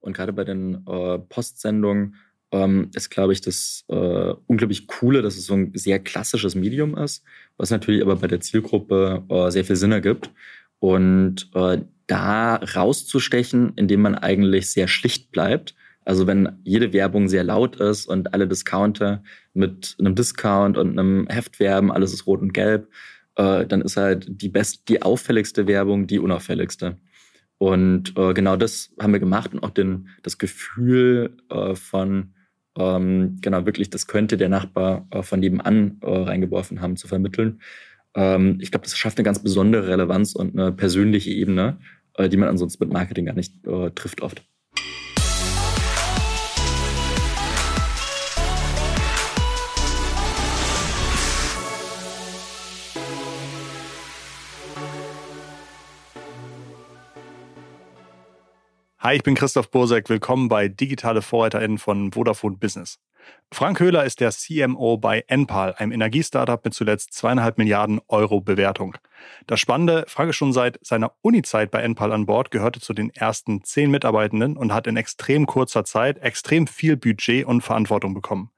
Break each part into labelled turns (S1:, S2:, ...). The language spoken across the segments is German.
S1: Und gerade bei den äh, Postsendungen ähm, ist, glaube ich, das äh, unglaublich Coole, dass es so ein sehr klassisches Medium ist, was natürlich aber bei der Zielgruppe äh, sehr viel Sinn ergibt. Und äh, da rauszustechen, indem man eigentlich sehr schlicht bleibt. Also wenn jede Werbung sehr laut ist und alle Discounter mit einem Discount und einem Heft werben, alles ist rot und gelb, äh, dann ist halt die best, die auffälligste Werbung die unauffälligste. Und äh, genau das haben wir gemacht und auch den, das Gefühl äh, von, ähm, genau, wirklich, das könnte der Nachbar äh, von nebenan äh, reingeworfen haben, zu vermitteln. Ähm, ich glaube, das schafft eine ganz besondere Relevanz und eine persönliche Ebene, äh, die man ansonsten mit Marketing gar nicht äh, trifft oft.
S2: Hi, ich bin Christoph Bursek. Willkommen bei Digitale VorreiterInnen von Vodafone Business. Frank Höhler ist der CMO bei Enpal, einem Energiestartup mit zuletzt zweieinhalb Milliarden Euro Bewertung. Das Spannende, Frank ist schon seit seiner Uni-Zeit bei Enpal an Bord, gehörte zu den ersten zehn Mitarbeitenden und hat in extrem kurzer Zeit extrem viel Budget und Verantwortung bekommen.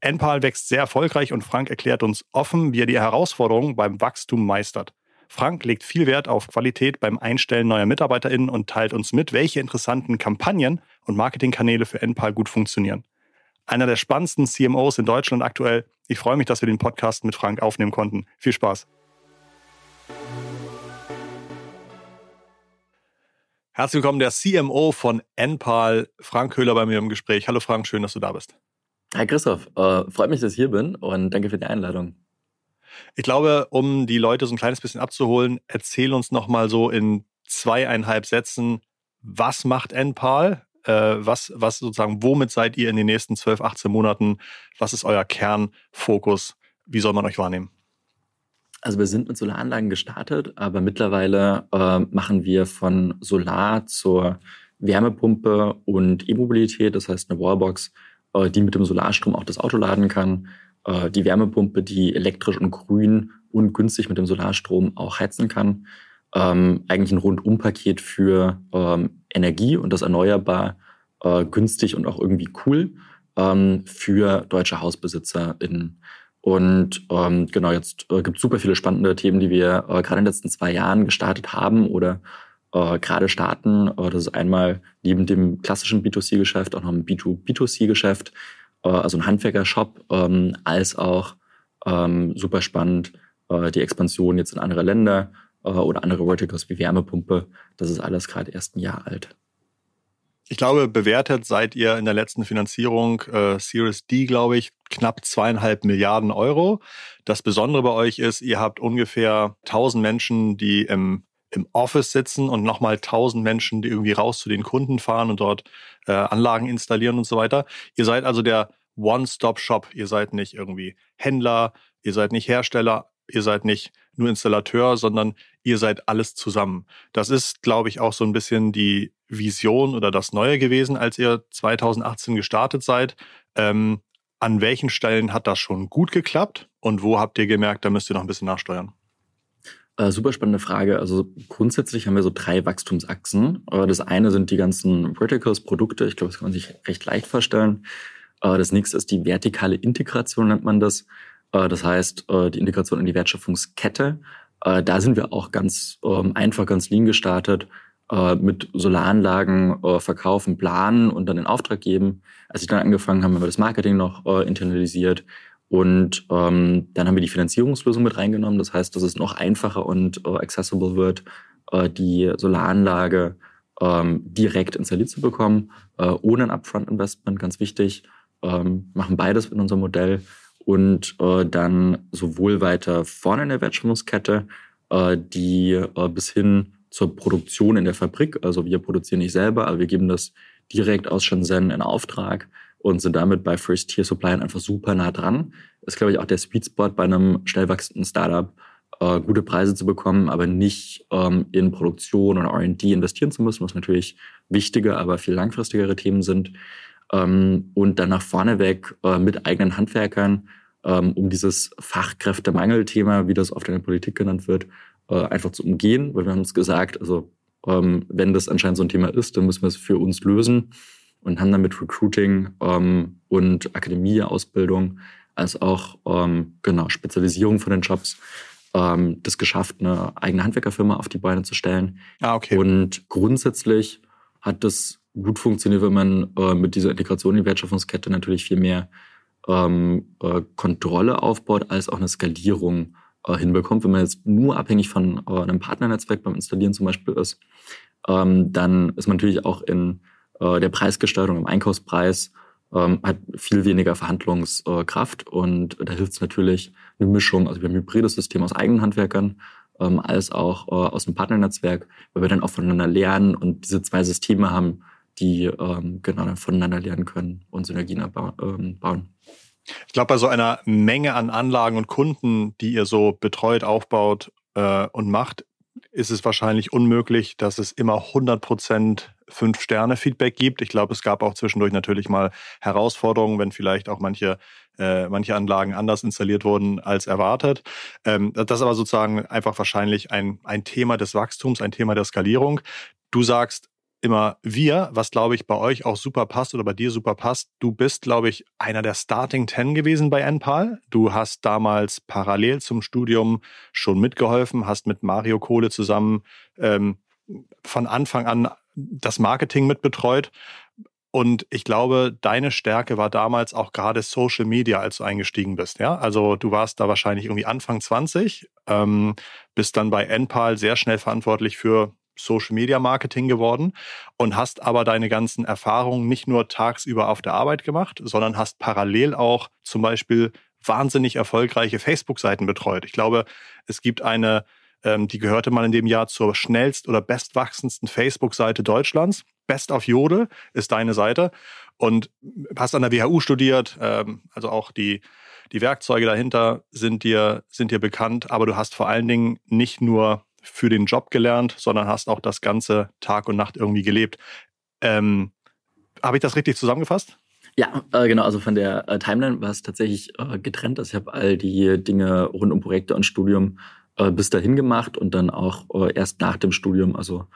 S2: Enpal wächst sehr erfolgreich und Frank erklärt uns offen, wie er die Herausforderungen beim Wachstum meistert. Frank legt viel Wert auf Qualität beim Einstellen neuer MitarbeiterInnen und teilt uns mit, welche interessanten Kampagnen und Marketingkanäle für Enpal gut funktionieren. Einer der spannendsten CMOs in Deutschland aktuell. Ich freue mich, dass wir den Podcast mit Frank aufnehmen konnten. Viel Spaß. Herzlich willkommen, der CMO von Enpal, Frank Köhler bei mir im Gespräch. Hallo Frank, schön, dass du da bist.
S1: Hi Christoph, äh, freut mich, dass ich hier bin und danke für die Einladung.
S2: Ich glaube, um die Leute so ein kleines bisschen abzuholen, erzähl uns nochmal so in zweieinhalb Sätzen, was macht NPAL? Äh, was, was sozusagen, womit seid ihr in den nächsten 12, 18 Monaten? Was ist euer Kernfokus? Wie soll man euch wahrnehmen?
S1: Also wir sind mit Solaranlagen gestartet, aber mittlerweile äh, machen wir von Solar zur Wärmepumpe und E-Mobilität, das heißt eine Wallbox, äh, die mit dem Solarstrom auch das Auto laden kann äh, die Wärmepumpe, die elektrisch und grün und günstig mit dem Solarstrom auch heizen kann. Ähm, eigentlich ein Rundumpaket für ähm, Energie und das erneuerbar, äh, günstig und auch irgendwie cool ähm, für deutsche HausbesitzerInnen. Und ähm, genau, jetzt äh, gibt es super viele spannende Themen, die wir äh, gerade in den letzten zwei Jahren gestartet haben oder äh, gerade starten. Äh, das ist einmal neben dem klassischen B2C-Geschäft auch noch ein B2B2C-Geschäft, äh, also ein Handwerker-Shop, ähm, als auch ähm, super spannend äh, die Expansion jetzt in andere Länder äh, oder andere Verticals wie Wärmepumpe. Das ist alles gerade erst ein Jahr alt.
S2: Ich glaube, bewertet seid ihr in der letzten Finanzierung äh, Series D, glaube ich, knapp zweieinhalb Milliarden Euro. Das Besondere bei euch ist, ihr habt ungefähr 1000 Menschen, die im, im Office sitzen und nochmal 1000 Menschen, die irgendwie raus zu den Kunden fahren und dort äh, Anlagen installieren und so weiter. Ihr seid also der One-Stop-Shop. Ihr seid nicht irgendwie Händler, ihr seid nicht Hersteller, ihr seid nicht nur Installateur, sondern ihr seid alles zusammen. Das ist, glaube ich, auch so ein bisschen die Vision oder das Neue gewesen, als ihr 2018 gestartet seid. Ähm, an welchen Stellen hat das schon gut geklappt und wo habt ihr gemerkt, da müsst ihr noch ein bisschen nachsteuern?
S1: Äh, super spannende Frage. Also grundsätzlich haben wir so drei Wachstumsachsen. Äh, das eine sind die ganzen Verticals, Produkte. Ich glaube, das kann man sich recht leicht vorstellen. Äh, das nächste ist die vertikale Integration, nennt man das. Äh, das heißt, die Integration in die Wertschöpfungskette. Da sind wir auch ganz ähm, einfach, ganz lean gestartet mit Solaranlagen verkaufen, planen und dann in Auftrag geben. Als ich dann angefangen habe, haben wir das Marketing noch internalisiert und ähm, dann haben wir die Finanzierungslösung mit reingenommen. Das heißt, dass es noch einfacher und äh, accessible wird, äh, die Solaranlage ähm, direkt installiert zu bekommen, äh, ohne ein Upfront-Investment, ganz wichtig. Ähm, machen beides in unserem Modell und äh, dann sowohl weiter vorne in der Wertschöpfungskette, äh, die äh, bis hin zur Produktion in der Fabrik. Also wir produzieren nicht selber, aber wir geben das direkt aus Shenzhen in Auftrag und sind damit bei First-Tier-Suppliern einfach super nah dran. Ist, glaube ich, auch der Sweet Spot bei einem schnell wachsenden Startup, äh, gute Preise zu bekommen, aber nicht ähm, in Produktion und R&D investieren zu müssen, was natürlich wichtige, aber viel langfristigere Themen sind. Ähm, und dann nach vorne weg äh, mit eigenen Handwerkern, ähm, um dieses Fachkräftemangelthema, wie das oft in der Politik genannt wird, äh, einfach zu umgehen, weil wir haben uns gesagt, also ähm, wenn das anscheinend so ein Thema ist, dann müssen wir es für uns lösen und haben dann mit Recruiting ähm, und Akademie, Ausbildung, als auch ähm, genau Spezialisierung von den Jobs ähm, das geschafft, eine eigene Handwerkerfirma auf die Beine zu stellen.
S2: Ah, okay.
S1: Und grundsätzlich hat das gut funktioniert, wenn man äh, mit dieser Integration in die Wertschöpfungskette natürlich viel mehr ähm, äh, Kontrolle aufbaut, als auch eine Skalierung äh, hinbekommt. Wenn man jetzt nur abhängig von äh, einem Partnernetzwerk beim Installieren zum Beispiel ist, ähm, dann ist man natürlich auch in äh, der Preisgestaltung, im Einkaufspreis, ähm, hat viel weniger Verhandlungskraft und da hilft es natürlich eine Mischung, also wir haben ein hybrides System aus eigenen Handwerkern, ähm, als auch äh, aus dem Partnernetzwerk, weil wir dann auch voneinander lernen und diese zwei Systeme haben, die ähm, genau dann voneinander lernen können und Synergien ähm, bauen.
S2: Ich glaube, bei so einer Menge an Anlagen und Kunden, die ihr so betreut, aufbaut äh, und macht, ist es wahrscheinlich unmöglich, dass es immer 100 Prozent Fünf-Sterne-Feedback gibt. Ich glaube, es gab auch zwischendurch natürlich mal Herausforderungen, wenn vielleicht auch manche, äh, manche Anlagen anders installiert wurden als erwartet. Ähm, das ist aber sozusagen einfach wahrscheinlich ein, ein Thema des Wachstums, ein Thema der Skalierung. Du sagst, immer wir, was glaube ich bei euch auch super passt oder bei dir super passt. Du bist, glaube ich, einer der Starting Ten gewesen bei NPAL. Du hast damals parallel zum Studium schon mitgeholfen, hast mit Mario Kohle zusammen ähm, von Anfang an das Marketing mitbetreut. Und ich glaube, deine Stärke war damals auch gerade Social Media, als du eingestiegen bist. Ja, also du warst da wahrscheinlich irgendwie Anfang 20, ähm, bist dann bei NPAL sehr schnell verantwortlich für Social Media Marketing geworden und hast aber deine ganzen Erfahrungen nicht nur tagsüber auf der Arbeit gemacht, sondern hast parallel auch zum Beispiel wahnsinnig erfolgreiche Facebook-Seiten betreut. Ich glaube, es gibt eine, ähm, die gehörte mal in dem Jahr zur schnellst oder bestwachsendsten Facebook-Seite Deutschlands. Best of Jodel ist deine Seite und hast an der WHU studiert, ähm, also auch die die Werkzeuge dahinter sind dir, sind dir bekannt, aber du hast vor allen Dingen nicht nur für den Job gelernt, sondern hast auch das ganze Tag und Nacht irgendwie gelebt. Ähm, Habe ich das richtig zusammengefasst?
S1: Ja, äh, genau. Also von der äh, Timeline war es tatsächlich äh, getrennt. Also ich habe all die Dinge rund um Projekte und Studium äh, bis dahin gemacht und dann auch äh, erst nach dem Studium, also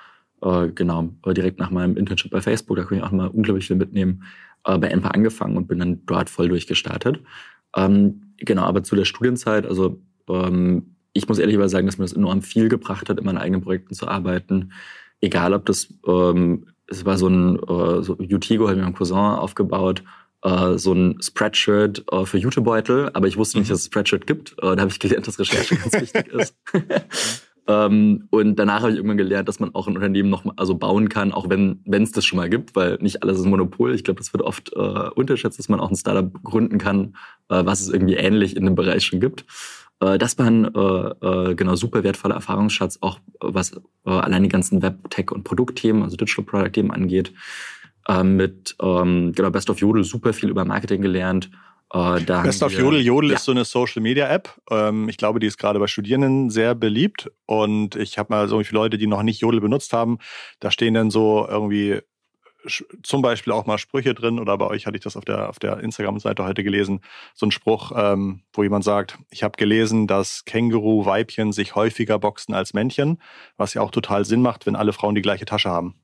S1: äh, genau, direkt nach meinem Internship bei Facebook, da konnte ich auch mal unglaublich viel mitnehmen, bei ENPA angefangen und bin dann dort voll durchgestartet. Ähm, genau, aber zu der Studienzeit, also ähm, ich muss ehrlich sagen, dass mir das enorm viel gebracht hat, in meinen eigenen Projekten zu arbeiten. Egal, ob das, ähm, es war so ein, äh, so Utigo hat mir ein Cousin aufgebaut, äh, so ein Spreadshirt äh, für Jutebeutel, aber ich wusste nicht, dass es Spreadshirt gibt. Äh, da habe ich gelernt, dass Recherche ganz wichtig ist. ähm, und danach habe ich irgendwann gelernt, dass man auch ein Unternehmen noch mal, also bauen kann, auch wenn es das schon mal gibt, weil nicht alles ist Monopol. Ich glaube, das wird oft äh, unterschätzt, dass man auch ein Startup gründen kann, äh, was es irgendwie ähnlich in dem Bereich schon gibt. Äh, das war ein äh, äh, genau super wertvoller Erfahrungsschatz, auch was äh, allein die ganzen Web, Tech und Produktthemen, also Digital Product Themen angeht. Äh, mit ähm, genau Best of Jodel super viel über Marketing gelernt.
S2: Äh, Best of Jodel. Jodel ja. ist so eine Social Media App. Ähm, ich glaube, die ist gerade bei Studierenden sehr beliebt. Und ich habe mal so viele Leute, die noch nicht Jodel benutzt haben. Da stehen dann so irgendwie zum Beispiel auch mal Sprüche drin oder bei euch hatte ich das auf der, auf der Instagram-Seite heute gelesen, so ein Spruch, ähm, wo jemand sagt, ich habe gelesen, dass Känguru-Weibchen sich häufiger boxen als Männchen, was ja auch total Sinn macht, wenn alle Frauen die gleiche Tasche haben.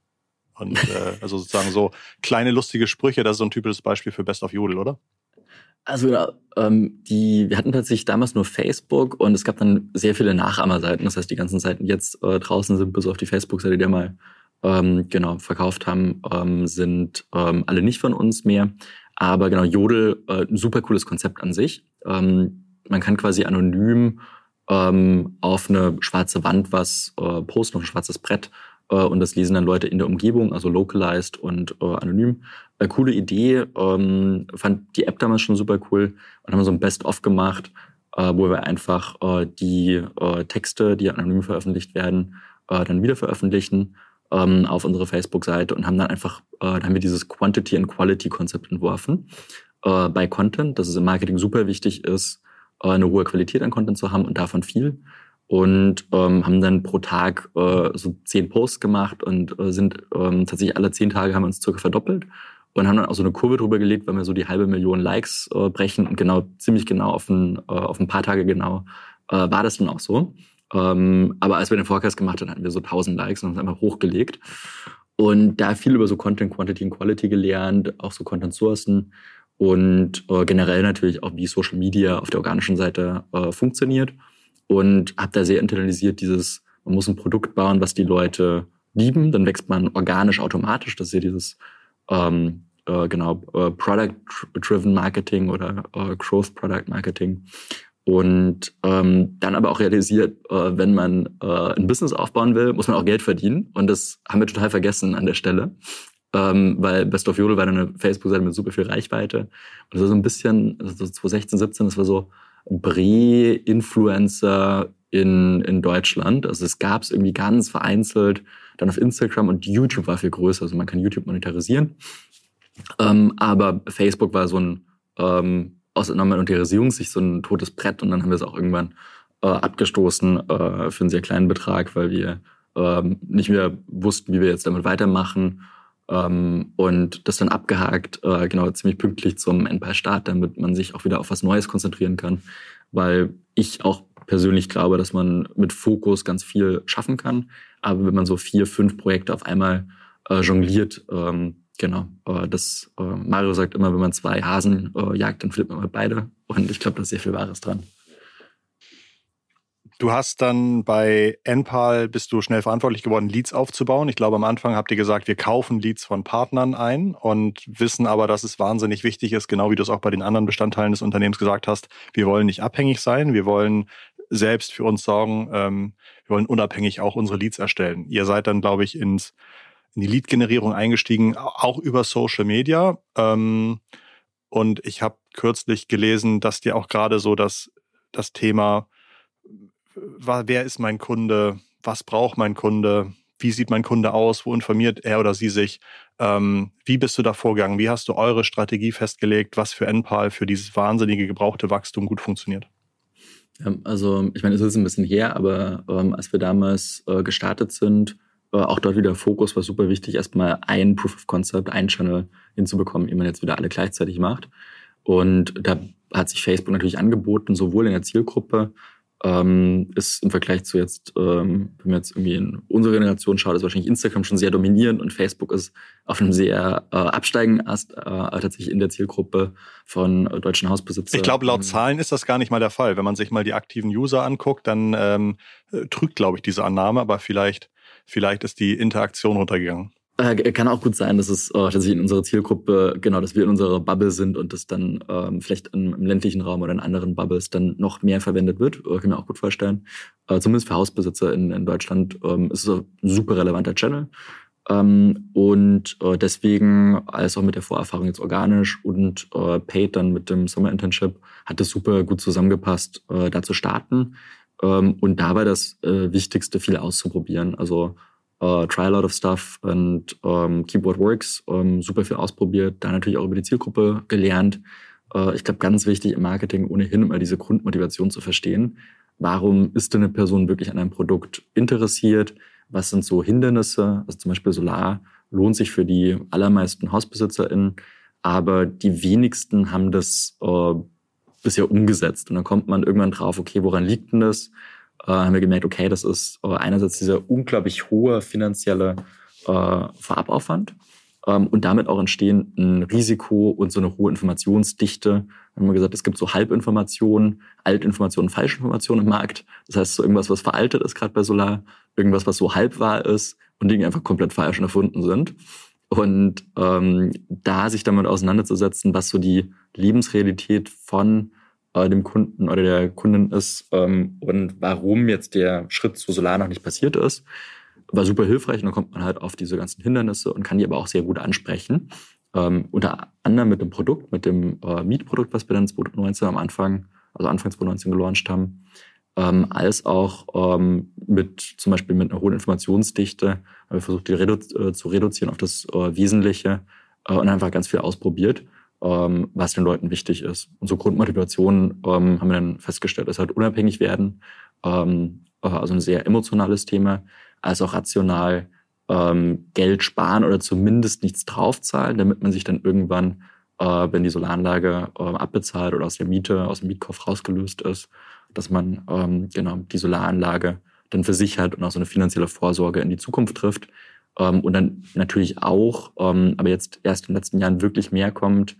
S2: Und äh, also sozusagen so kleine lustige Sprüche, das ist so ein typisches Beispiel für Best of Jodel, oder?
S1: Also ähm, die, wir hatten tatsächlich damals nur Facebook und es gab dann sehr viele Nachahmerseiten. Das heißt, die ganzen Seiten, die jetzt äh, draußen sind, bis auf die Facebook-Seite, die mal ähm, genau verkauft haben, ähm, sind ähm, alle nicht von uns mehr. Aber genau, Jodel, äh, ein super cooles Konzept an sich. Ähm, man kann quasi anonym ähm, auf eine schwarze Wand was äh, posten, auf ein schwarzes Brett. Äh, und das lesen dann Leute in der Umgebung, also localized und äh, anonym. Äh, coole Idee, ähm, fand die App damals schon super cool und haben so ein Best-of gemacht, äh, wo wir einfach äh, die äh, Texte, die anonym veröffentlicht werden, äh, dann wieder veröffentlichen ähm, auf unsere Facebook-Seite und haben dann einfach, äh, haben wir dieses Quantity and Quality-Konzept entworfen äh, bei Content, dass es im Marketing super wichtig ist, äh, eine hohe Qualität an Content zu haben und davon viel. Und ähm, haben dann pro Tag äh, so zehn Posts gemacht und äh, sind ähm, tatsächlich alle zehn Tage haben wir uns circa verdoppelt und haben dann auch so eine Kurve drüber gelegt, weil wir so die halbe Million Likes äh, brechen und genau ziemlich genau auf ein, äh, auf ein paar Tage genau äh, war das dann auch so. Ähm, aber als wir den Forecast gemacht haben, hatten wir so 1000 Likes und haben es einfach hochgelegt. Und da viel über so Content, Quantity und Quality gelernt, auch so Content Sourcen und äh, generell natürlich auch, wie Social Media auf der organischen Seite äh, funktioniert. Und habe da sehr internalisiert dieses, man muss ein Produkt bauen, was die Leute lieben, dann wächst man organisch automatisch. Das ist ja dieses ähm, äh, genau äh, Product-Driven Marketing oder äh, Growth Product Marketing. Und ähm, dann aber auch realisiert, äh, wenn man äh, ein Business aufbauen will, muss man auch Geld verdienen. Und das haben wir total vergessen an der Stelle. Ähm, weil Best of Yodel war eine Facebook-Seite mit super viel Reichweite. Und das war so ein bisschen, also 2016, 17, das war so Bre-Influencer in, in Deutschland. Also es gab es irgendwie ganz vereinzelt. Dann auf Instagram und YouTube war viel größer. Also man kann YouTube monetarisieren. Ähm, aber Facebook war so ein ähm, aus einer Monetarisierungssicht so ein totes Brett und dann haben wir es auch irgendwann äh, abgestoßen äh, für einen sehr kleinen Betrag, weil wir ähm, nicht mehr wussten, wie wir jetzt damit weitermachen. Ähm, und das dann abgehakt, äh, genau ziemlich pünktlich zum Endball-Start, damit man sich auch wieder auf was Neues konzentrieren kann, weil ich auch persönlich glaube, dass man mit Fokus ganz viel schaffen kann, aber wenn man so vier, fünf Projekte auf einmal äh, jongliert, ähm, Genau. Das, äh, Mario sagt immer, wenn man zwei Hasen äh, jagt, dann flippt man mal beide. Und ich glaube, da ist sehr viel Wahres dran.
S2: Du hast dann bei Enpal bist du schnell verantwortlich geworden, Leads aufzubauen. Ich glaube, am Anfang habt ihr gesagt, wir kaufen Leads von Partnern ein und wissen aber, dass es wahnsinnig wichtig ist, genau wie du es auch bei den anderen Bestandteilen des Unternehmens gesagt hast. Wir wollen nicht abhängig sein. Wir wollen selbst für uns sorgen. Ähm, wir wollen unabhängig auch unsere Leads erstellen. Ihr seid dann, glaube ich, ins in die Lead-Generierung eingestiegen, auch über Social Media. Ähm, und ich habe kürzlich gelesen, dass dir auch gerade so das, das Thema, wer ist mein Kunde, was braucht mein Kunde, wie sieht mein Kunde aus, wo informiert er oder sie sich, ähm, wie bist du da vorgegangen, wie hast du eure Strategie festgelegt, was für NPAL für dieses wahnsinnige gebrauchte Wachstum gut funktioniert?
S1: Also ich meine, es ist ein bisschen her, aber ähm, als wir damals äh, gestartet sind, auch dort wieder Fokus war super wichtig, erstmal ein Proof of Concept, ein Channel hinzubekommen, ehe man jetzt wieder alle gleichzeitig macht. Und da hat sich Facebook natürlich angeboten, sowohl in der Zielgruppe, ähm, ist im Vergleich zu jetzt, ähm, wenn man jetzt irgendwie in unsere Generation schaut, ist wahrscheinlich Instagram schon sehr dominierend und Facebook ist auf einem sehr äh, absteigenden Ast äh, tatsächlich in der Zielgruppe von äh, deutschen Hausbesitzern.
S2: Ich glaube, laut Zahlen ist das gar nicht mal der Fall. Wenn man sich mal die aktiven User anguckt, dann ähm, äh, trügt, glaube ich, diese Annahme, aber vielleicht vielleicht ist die Interaktion runtergegangen.
S1: Äh, kann auch gut sein, dass es äh, tatsächlich in unserer Zielgruppe, genau, dass wir in unserer Bubble sind und das dann ähm, vielleicht im, im, ländlichen Raum oder in anderen Bubbles dann noch mehr verwendet wird. Äh, kann mir auch gut vorstellen. Äh, zumindest für Hausbesitzer in, in Deutschland ähm, ist es ein super relevanter Channel. Ähm, und äh, deswegen, als auch mit der Vorerfahrung jetzt organisch und äh, Paid dann mit dem Summer Internship, hat es super gut zusammengepasst, da zu starten. Ähm, und dabei das äh, Wichtigste, viel auszuprobieren. Also äh, try a lot of stuff und ähm, keep what works. Ähm, super viel ausprobiert. Da natürlich auch über die Zielgruppe gelernt. Äh, ich glaube, ganz wichtig im Marketing ohnehin immer diese Grundmotivation zu verstehen. Warum ist denn eine Person wirklich an einem Produkt interessiert? Was sind so Hindernisse? Also zum Beispiel Solar lohnt sich für die allermeisten HausbesitzerInnen, aber die wenigsten haben das äh, bisher umgesetzt. Und dann kommt man irgendwann drauf, okay, woran liegt denn das? Äh, haben wir gemerkt, okay, das ist äh, einerseits dieser unglaublich hohe finanzielle äh, Vorabaufwand ähm, und damit auch entstehen ein Risiko und so eine hohe Informationsdichte. Wir haben gesagt, es gibt so Halbinformationen, Altinformationen, Falschinformationen im Markt. Das heißt, so irgendwas, was veraltet ist, gerade bei Solar, irgendwas, was so halb wahr ist und Dinge einfach komplett falsch und erfunden sind. Und ähm, da sich damit auseinanderzusetzen, was so die Lebensrealität von äh, dem Kunden oder der Kundin ist ähm, und warum jetzt der Schritt zu Solar noch nicht passiert ist, war super hilfreich. Und dann kommt man halt auf diese ganzen Hindernisse und kann die aber auch sehr gut ansprechen. Ähm, unter anderem mit dem Produkt, mit dem äh, Mietprodukt, was wir dann 2019 am Anfang, also Anfang 2019 gelauncht haben, ähm, als auch ähm, mit zum Beispiel mit einer hohen Informationsdichte. Wir versucht, die redu äh, zu reduzieren auf das äh, Wesentliche äh, und einfach ganz viel ausprobiert, ähm, was den Leuten wichtig ist. Und so Grundmotivation ähm, haben wir dann festgestellt, ist halt unabhängig werden, ähm, äh, also ein sehr emotionales Thema, als auch rational ähm, Geld sparen oder zumindest nichts draufzahlen, damit man sich dann irgendwann, äh, wenn die Solaranlage abbezahlt oder aus der Miete, aus dem Mietkauf rausgelöst ist, dass man ähm, genau die Solaranlage dann versichert und auch so eine finanzielle Vorsorge in die Zukunft trifft. Ähm, und dann natürlich auch, ähm, aber jetzt erst in den letzten Jahren wirklich mehr kommt,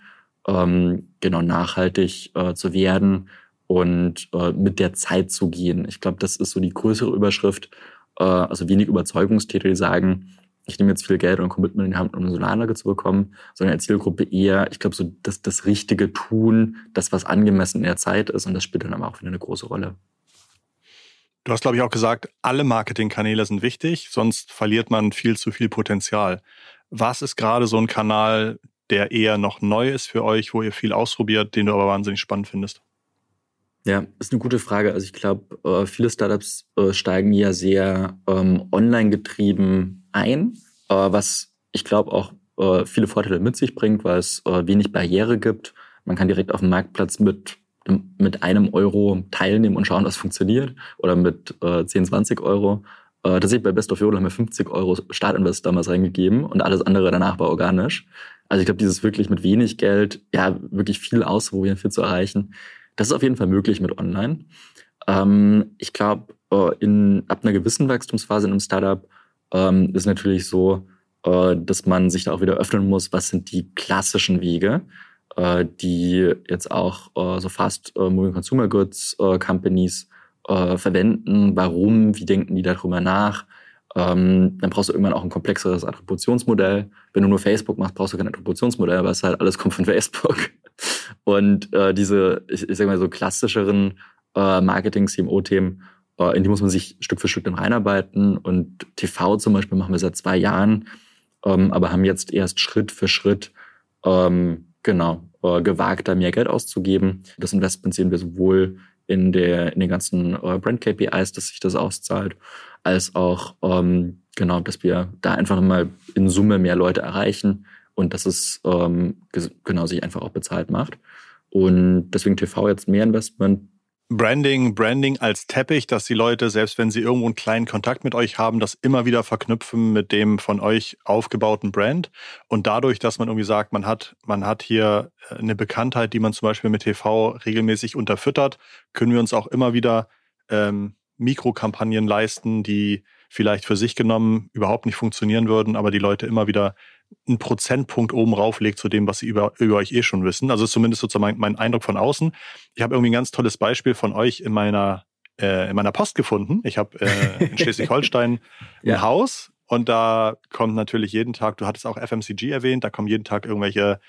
S1: ähm, genau nachhaltig äh, zu werden und äh, mit der Zeit zu gehen. Ich glaube, das ist so die größere Überschrift. Äh, also wenig Überzeugungstäter, die sagen, ich nehme jetzt viel Geld und Commitment in die Hand, um eine Solaranlage zu bekommen, sondern als Zielgruppe eher, ich glaube, so das, das Richtige tun, das, was angemessen in der Zeit ist und das spielt dann aber auch wieder eine große Rolle.
S2: Du hast, glaube ich, auch gesagt, alle Marketingkanäle sind wichtig, sonst verliert man viel zu viel Potenzial. Was ist gerade so ein Kanal, der eher noch neu ist für euch, wo ihr viel ausprobiert, den du aber wahnsinnig spannend findest?
S1: Ja, ist eine gute Frage. Also ich glaube, äh, viele Startups äh, steigen ja sehr ähm, online getrieben ein, äh, was ich glaube auch viele Vorteile mit sich bringt, weil es wenig Barriere gibt. Man kann direkt auf dem Marktplatz mit mit einem Euro teilnehmen und schauen, was funktioniert oder mit äh, 10, 20 Euro. Äh, tatsächlich bei Best of Yodel haben wir 50 Euro Startinvest damals reingegeben und alles andere danach war organisch. Also ich glaube, dieses wirklich mit wenig Geld, ja, wirklich viel ausprobieren, viel zu erreichen, das ist auf jeden Fall möglich mit Online. Ähm, ich glaube, äh, in ab einer gewissen Wachstumsphase in einem Startup ähm, ist natürlich so, äh, dass man sich da auch wieder öffnen muss, was sind die klassischen Wege äh, die jetzt auch äh, so fast äh, Moving Consumer Goods äh, Companies verwenden. Warum? Wie denken die darüber nach? Ähm, dann brauchst du irgendwann auch ein komplexeres Attributionsmodell. Wenn du nur Facebook machst, brauchst du kein Attributionsmodell, weil es halt alles kommt von Facebook. Und äh, diese, ich, ich sag mal so klassischeren äh, Marketing-CMO-Themen, äh, in die muss man sich Stück für Stück dann reinarbeiten. Und TV zum Beispiel machen wir seit zwei Jahren, ähm, aber haben jetzt erst Schritt für Schritt ähm, genau, äh, gewagt, da mehr Geld auszugeben. Das Investment sehen wir sowohl in, der, in den ganzen äh, Brand-KPIs, dass sich das auszahlt, als auch, ähm, genau, dass wir da einfach mal in Summe mehr Leute erreichen und dass es ähm, genau sich einfach auch bezahlt macht. Und deswegen TV jetzt mehr Investment,
S2: Branding, Branding als Teppich, dass die Leute, selbst wenn sie irgendwo einen kleinen Kontakt mit euch haben, das immer wieder verknüpfen mit dem von euch aufgebauten Brand. Und dadurch, dass man irgendwie sagt, man hat, man hat hier äh, eine Bekanntheit, die man zum Beispiel mit TV regelmäßig unterfüttert, können wir uns auch immer wieder ähm, Mikrokampagnen leisten, die vielleicht für sich genommen überhaupt nicht funktionieren würden, aber die Leute immer wieder einen Prozentpunkt oben rauflegt zu dem, was sie über, über euch eh schon wissen. Also zumindest sozusagen mein, mein Eindruck von außen. Ich habe irgendwie ein ganz tolles Beispiel von euch in meiner, äh, in meiner Post gefunden. Ich habe äh, in Schleswig-Holstein ein ja. Haus und da kommt natürlich jeden Tag, du hattest auch FMCG erwähnt, da kommen jeden Tag irgendwelche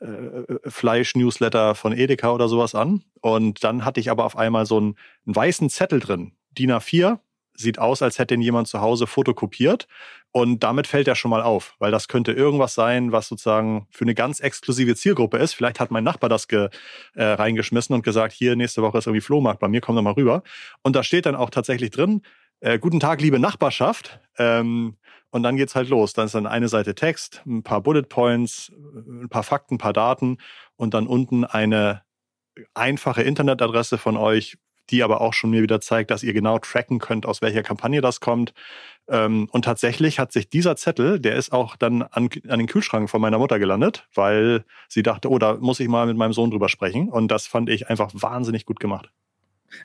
S2: äh, Fleisch-Newsletter von Edeka oder sowas an. Und dann hatte ich aber auf einmal so einen, einen weißen Zettel drin, DIN A4, sieht aus, als hätte ihn jemand zu Hause fotokopiert. Und damit fällt er schon mal auf, weil das könnte irgendwas sein, was sozusagen für eine ganz exklusive Zielgruppe ist. Vielleicht hat mein Nachbar das ge, äh, reingeschmissen und gesagt, hier nächste Woche ist irgendwie Flohmarkt bei mir, komm doch mal rüber. Und da steht dann auch tatsächlich drin, äh, guten Tag, liebe Nachbarschaft. Ähm, und dann geht's halt los. Dann ist dann eine Seite Text, ein paar Bullet Points, ein paar Fakten, ein paar Daten und dann unten eine einfache Internetadresse von euch, die aber auch schon mir wieder zeigt, dass ihr genau tracken könnt, aus welcher Kampagne das kommt. Ähm, und tatsächlich hat sich dieser Zettel, der ist auch dann an, an den Kühlschrank von meiner Mutter gelandet, weil sie dachte, oh, da muss ich mal mit meinem Sohn drüber sprechen. Und das fand ich einfach wahnsinnig gut gemacht.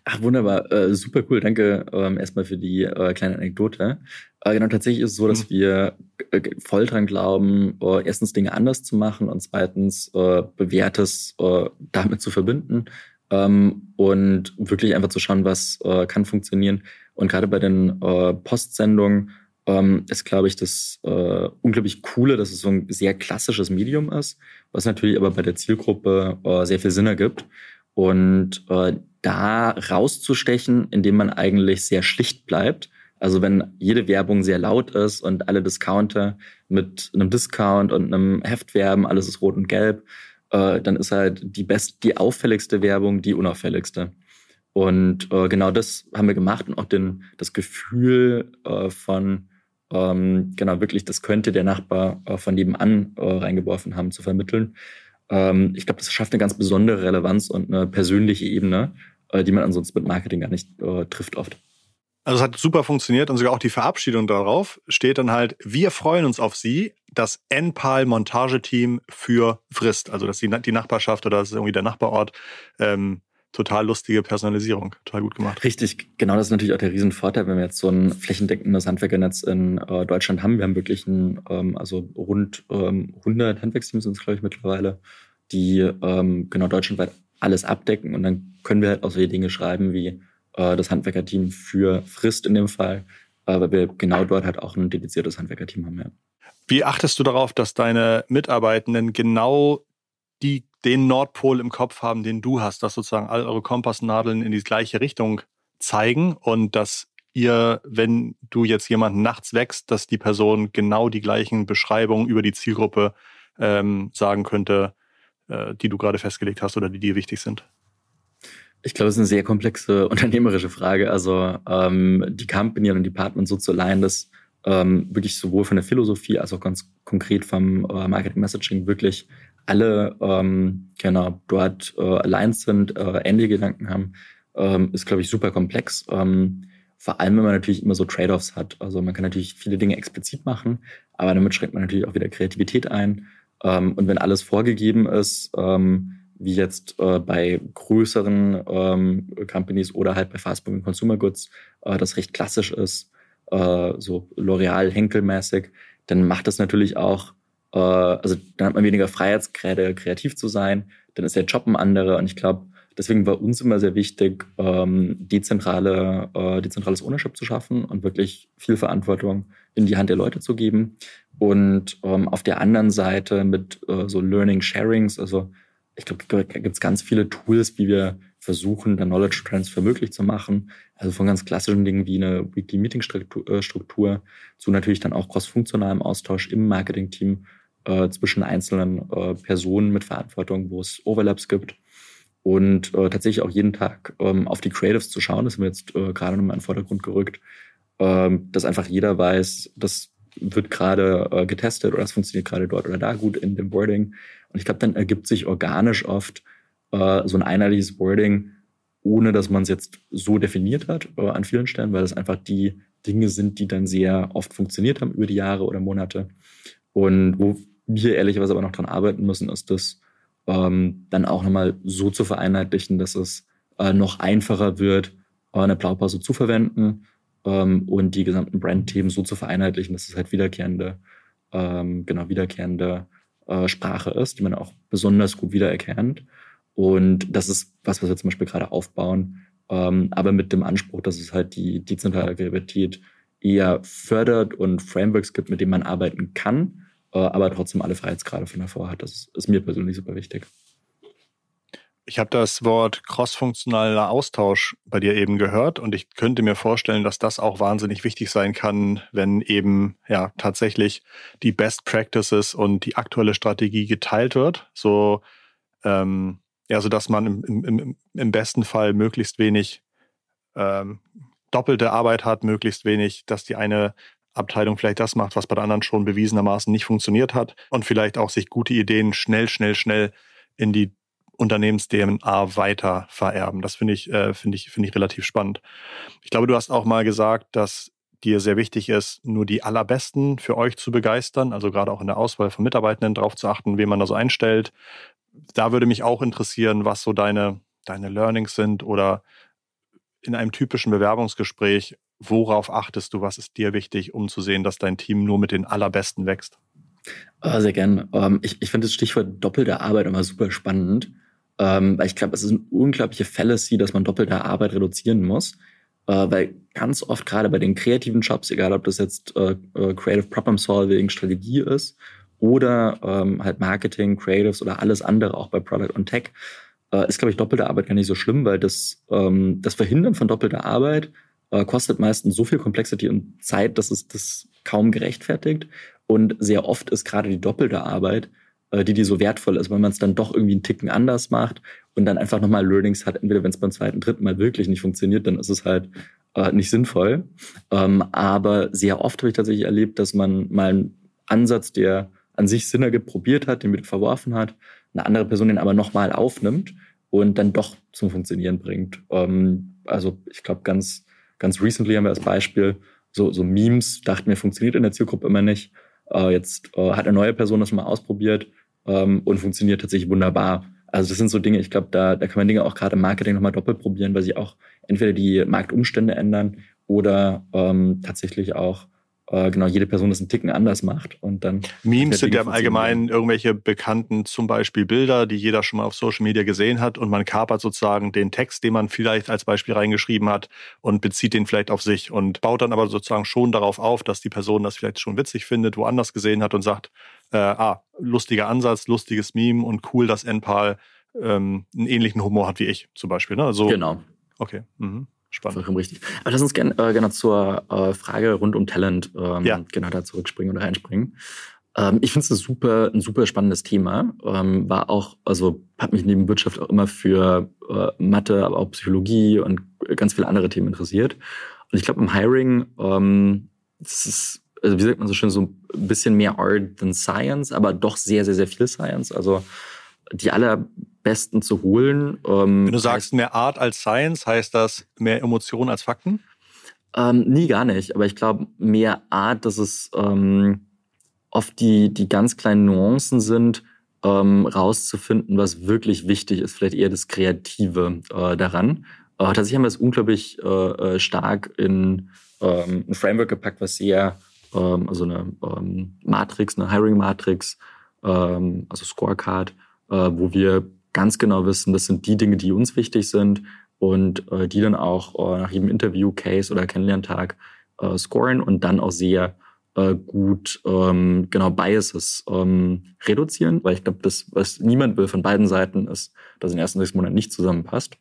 S1: Ach, wunderbar. Äh, super cool. Danke ähm, erstmal für die äh, kleine Anekdote. Äh, genau, tatsächlich ist es so, dass mhm. wir äh, voll dran glauben, äh, erstens Dinge anders zu machen und zweitens äh, Bewährtes äh, damit zu verbinden ähm, und wirklich einfach zu schauen, was äh, kann funktionieren. Und gerade bei den äh, Postsendungen ähm, ist, glaube ich, das äh, unglaublich Coole, dass es so ein sehr klassisches Medium ist, was natürlich aber bei der Zielgruppe äh, sehr viel Sinn ergibt. Und äh, da rauszustechen, indem man eigentlich sehr schlicht bleibt. Also wenn jede Werbung sehr laut ist und alle Discounter mit einem Discount und einem Heft werben, alles ist rot und gelb, äh, dann ist halt die best, die auffälligste Werbung die unauffälligste. Und äh, genau das haben wir gemacht und auch den, das Gefühl äh, von, ähm, genau, wirklich, das könnte der Nachbar äh, von nebenan äh, reingeworfen haben, zu vermitteln. Ähm, ich glaube, das schafft eine ganz besondere Relevanz und eine persönliche Ebene, äh, die man ansonsten mit Marketing gar nicht trifft oft.
S2: Also es hat super funktioniert und sogar auch die Verabschiedung darauf steht dann halt, wir freuen uns auf Sie, das NPAL Montageteam für Frist. Also dass die, die Nachbarschaft oder das ist irgendwie der Nachbarort ähm, total lustige Personalisierung. Total gut gemacht.
S1: Richtig, genau das ist natürlich auch der Riesenvorteil, wenn wir jetzt so ein flächendeckendes Handwerkernetz in äh, Deutschland haben. Wir haben wirklich ein, ähm, also rund ähm, 100 Handwerksteams sind es, glaube ich, mittlerweile, die ähm, genau deutschlandweit alles abdecken und dann können wir halt auch solche Dinge schreiben wie äh, das Handwerkerteam für Frist in dem Fall, äh, weil wir genau dort halt auch ein dediziertes Handwerkerteam haben. Ja.
S2: Wie achtest du darauf, dass deine Mitarbeitenden genau die den Nordpol im Kopf haben, den du hast, dass sozusagen all eure Kompassnadeln in die gleiche Richtung zeigen und dass ihr, wenn du jetzt jemanden nachts wächst, dass die Person genau die gleichen Beschreibungen über die Zielgruppe ähm, sagen könnte, äh, die du gerade festgelegt hast oder die dir wichtig sind?
S1: Ich glaube, es ist eine sehr komplexe unternehmerische Frage. Also ähm, die Company und Department so zu leihen, dass ähm, wirklich sowohl von der Philosophie als auch ganz konkret vom äh, Marketing Messaging wirklich alle ähm, genau dort äh, allein sind, äh, ähnliche Gedanken haben, ähm, ist, glaube ich, super komplex. Ähm, vor allem, wenn man natürlich immer so Trade-offs hat. Also man kann natürlich viele Dinge explizit machen, aber damit schränkt man natürlich auch wieder Kreativität ein. Ähm, und wenn alles vorgegeben ist, ähm, wie jetzt äh, bei größeren ähm, Companies oder halt bei Fast-Moving Consumer Goods, äh, das recht klassisch ist, äh, so L'Oreal, Henkel-mäßig, dann macht das natürlich auch äh, also dann hat man weniger Freiheitsgrade, kreativ zu sein, dann ist der Job ein anderer und ich glaube, deswegen war uns immer sehr wichtig, ähm, dezentrale, äh, dezentrales Ownership zu schaffen und wirklich viel Verantwortung in die Hand der Leute zu geben. Und ähm, auf der anderen Seite mit äh, so Learning Sharings, also ich glaube, da gibt es ganz viele Tools, wie wir versuchen, dann Knowledge Transfer möglich zu machen. Also von ganz klassischen Dingen wie eine Weekly Meeting äh, Struktur zu natürlich dann auch cross-funktionalem Austausch im Marketing-Team äh, zwischen einzelnen äh, Personen mit Verantwortung, wo es Overlaps gibt. Und äh, tatsächlich auch jeden Tag ähm, auf die Creatives zu schauen, das ist mir jetzt äh, gerade nochmal in den Vordergrund gerückt, ähm, dass einfach jeder weiß, das wird gerade äh, getestet oder das funktioniert gerade dort oder da gut in dem Wording. Und ich glaube, dann ergibt sich organisch oft äh, so ein einheitliches Wording, ohne dass man es jetzt so definiert hat äh, an vielen Stellen, weil das einfach die Dinge sind, die dann sehr oft funktioniert haben über die Jahre oder Monate. Und wo wir ehrlicherweise aber noch dran arbeiten müssen, ist das ähm, dann auch nochmal so zu vereinheitlichen, dass es äh, noch einfacher wird, äh, eine Blaupause zu verwenden ähm, und die gesamten Brandthemen so zu vereinheitlichen, dass es halt wiederkehrende, ähm, genau, wiederkehrende äh, Sprache ist, die man auch besonders gut wiedererkennt. Und das ist was, was wir zum Beispiel gerade aufbauen, ähm, aber mit dem Anspruch, dass es halt die dezentrale Kreativität eher fördert und Frameworks gibt, mit denen man arbeiten kann, äh, aber trotzdem alle Freiheitsgrade von davor hat. Das ist mir persönlich super wichtig.
S2: Ich habe das Wort crossfunktionaler Austausch bei dir eben gehört und ich könnte mir vorstellen, dass das auch wahnsinnig wichtig sein kann, wenn eben ja tatsächlich die Best Practices und die aktuelle Strategie geteilt wird. So ähm, ja, so dass man im, im, im besten Fall möglichst wenig ähm, doppelte Arbeit hat, möglichst wenig, dass die eine Abteilung vielleicht das macht, was bei der anderen schon bewiesenermaßen nicht funktioniert hat und vielleicht auch sich gute Ideen schnell, schnell, schnell in die Unternehmens-DNA weiter vererben. Das finde ich, äh, finde ich, finde ich relativ spannend. Ich glaube, du hast auch mal gesagt, dass dir sehr wichtig ist, nur die allerbesten für euch zu begeistern, also gerade auch in der Auswahl von Mitarbeitenden darauf zu achten, wen man da so einstellt. Da würde mich auch interessieren, was so deine, deine Learnings sind oder in einem typischen Bewerbungsgespräch, worauf achtest du, was ist dir wichtig, um zu sehen, dass dein Team nur mit den Allerbesten wächst?
S1: Oh, sehr gern. Ähm, ich ich finde das Stichwort doppelte Arbeit immer super spannend, ähm, weil ich glaube, es ist eine unglaubliche Fallacy, dass man doppelte Arbeit reduzieren muss. Äh, weil ganz oft gerade bei den kreativen Jobs, egal ob das jetzt äh, äh, Creative Problem Solving, Strategie ist oder ähm, halt Marketing, Creatives oder alles andere, auch bei Product und Tech, ist, glaube ich, doppelte Arbeit gar nicht so schlimm, weil das, das Verhindern von doppelter Arbeit kostet meistens so viel Complexity und Zeit, dass es das kaum gerechtfertigt. Und sehr oft ist gerade die doppelte Arbeit, die die so wertvoll ist, weil man es dann doch irgendwie einen Ticken anders macht und dann einfach nochmal Learnings hat. Entweder wenn es beim zweiten, dritten Mal wirklich nicht funktioniert, dann ist es halt äh, nicht sinnvoll. Ähm, aber sehr oft habe ich tatsächlich erlebt, dass man mal einen Ansatz, der an sich Sinn ergibt, probiert hat, den wieder verworfen hat, eine andere Person den aber nochmal aufnimmt und dann doch zum Funktionieren bringt. Ähm, also ich glaube, ganz Ganz recently haben wir als Beispiel so, so Memes, dachten wir, funktioniert in der Zielgruppe immer nicht. Äh, jetzt äh, hat eine neue Person das mal ausprobiert ähm, und funktioniert tatsächlich wunderbar. Also das sind so Dinge, ich glaube, da, da kann man Dinge auch gerade im Marketing nochmal doppelt probieren, weil sie auch entweder die Marktumstände ändern oder ähm, tatsächlich auch genau jede Person das einen Ticken anders macht und dann
S2: Memes sind ja im Allgemeinen irgendwelche bekannten zum Beispiel Bilder, die jeder schon mal auf Social Media gesehen hat und man kapert sozusagen den Text, den man vielleicht als Beispiel reingeschrieben hat und bezieht den vielleicht auf sich und baut dann aber sozusagen schon darauf auf, dass die Person das vielleicht schon witzig findet, woanders gesehen hat und sagt, äh, ah, lustiger Ansatz, lustiges Meme und cool, dass NPAL ähm, einen ähnlichen Humor hat wie ich zum Beispiel. Ne?
S1: Also, genau.
S2: Okay. Mhm. Spannend.
S1: Vollkommen richtig. Aber lass uns gerne äh, genau zur äh, Frage rund um Talent ähm, ja. genau da zurückspringen oder reinspringen. Ähm, ich finde es ein super, ein super spannendes Thema. Ähm, war auch, also hat mich neben Wirtschaft auch immer für äh, Mathe, aber auch Psychologie und ganz viele andere Themen interessiert. Und ich glaube, im Hiring, ähm, das ist, also wie sagt man so schön, so ein bisschen mehr Art than Science, aber doch sehr, sehr, sehr viel Science. Also die allerbesten zu holen.
S2: Ähm, Wenn du sagst heißt, mehr Art als Science, heißt das mehr Emotionen als Fakten?
S1: Ähm, nie gar nicht, aber ich glaube mehr Art, dass es ähm, oft die, die ganz kleinen Nuancen sind, ähm, rauszufinden, was wirklich wichtig ist, vielleicht eher das Kreative äh, daran. Äh, tatsächlich haben wir es unglaublich äh, äh stark in ähm, ein Framework gepackt, was sehr, ähm, also eine ähm, Matrix, eine Hiring-Matrix, ähm, also Scorecard, äh, wo wir ganz genau wissen, das sind die Dinge, die uns wichtig sind und äh, die dann auch äh, nach jedem Interview, Case oder Kennenlerntag äh, scoren und dann auch sehr äh, gut ähm, genau Biases ähm, reduzieren, weil ich glaube, das, was niemand will von beiden Seiten, ist, dass in den ersten sechs Monaten nicht zusammenpasst.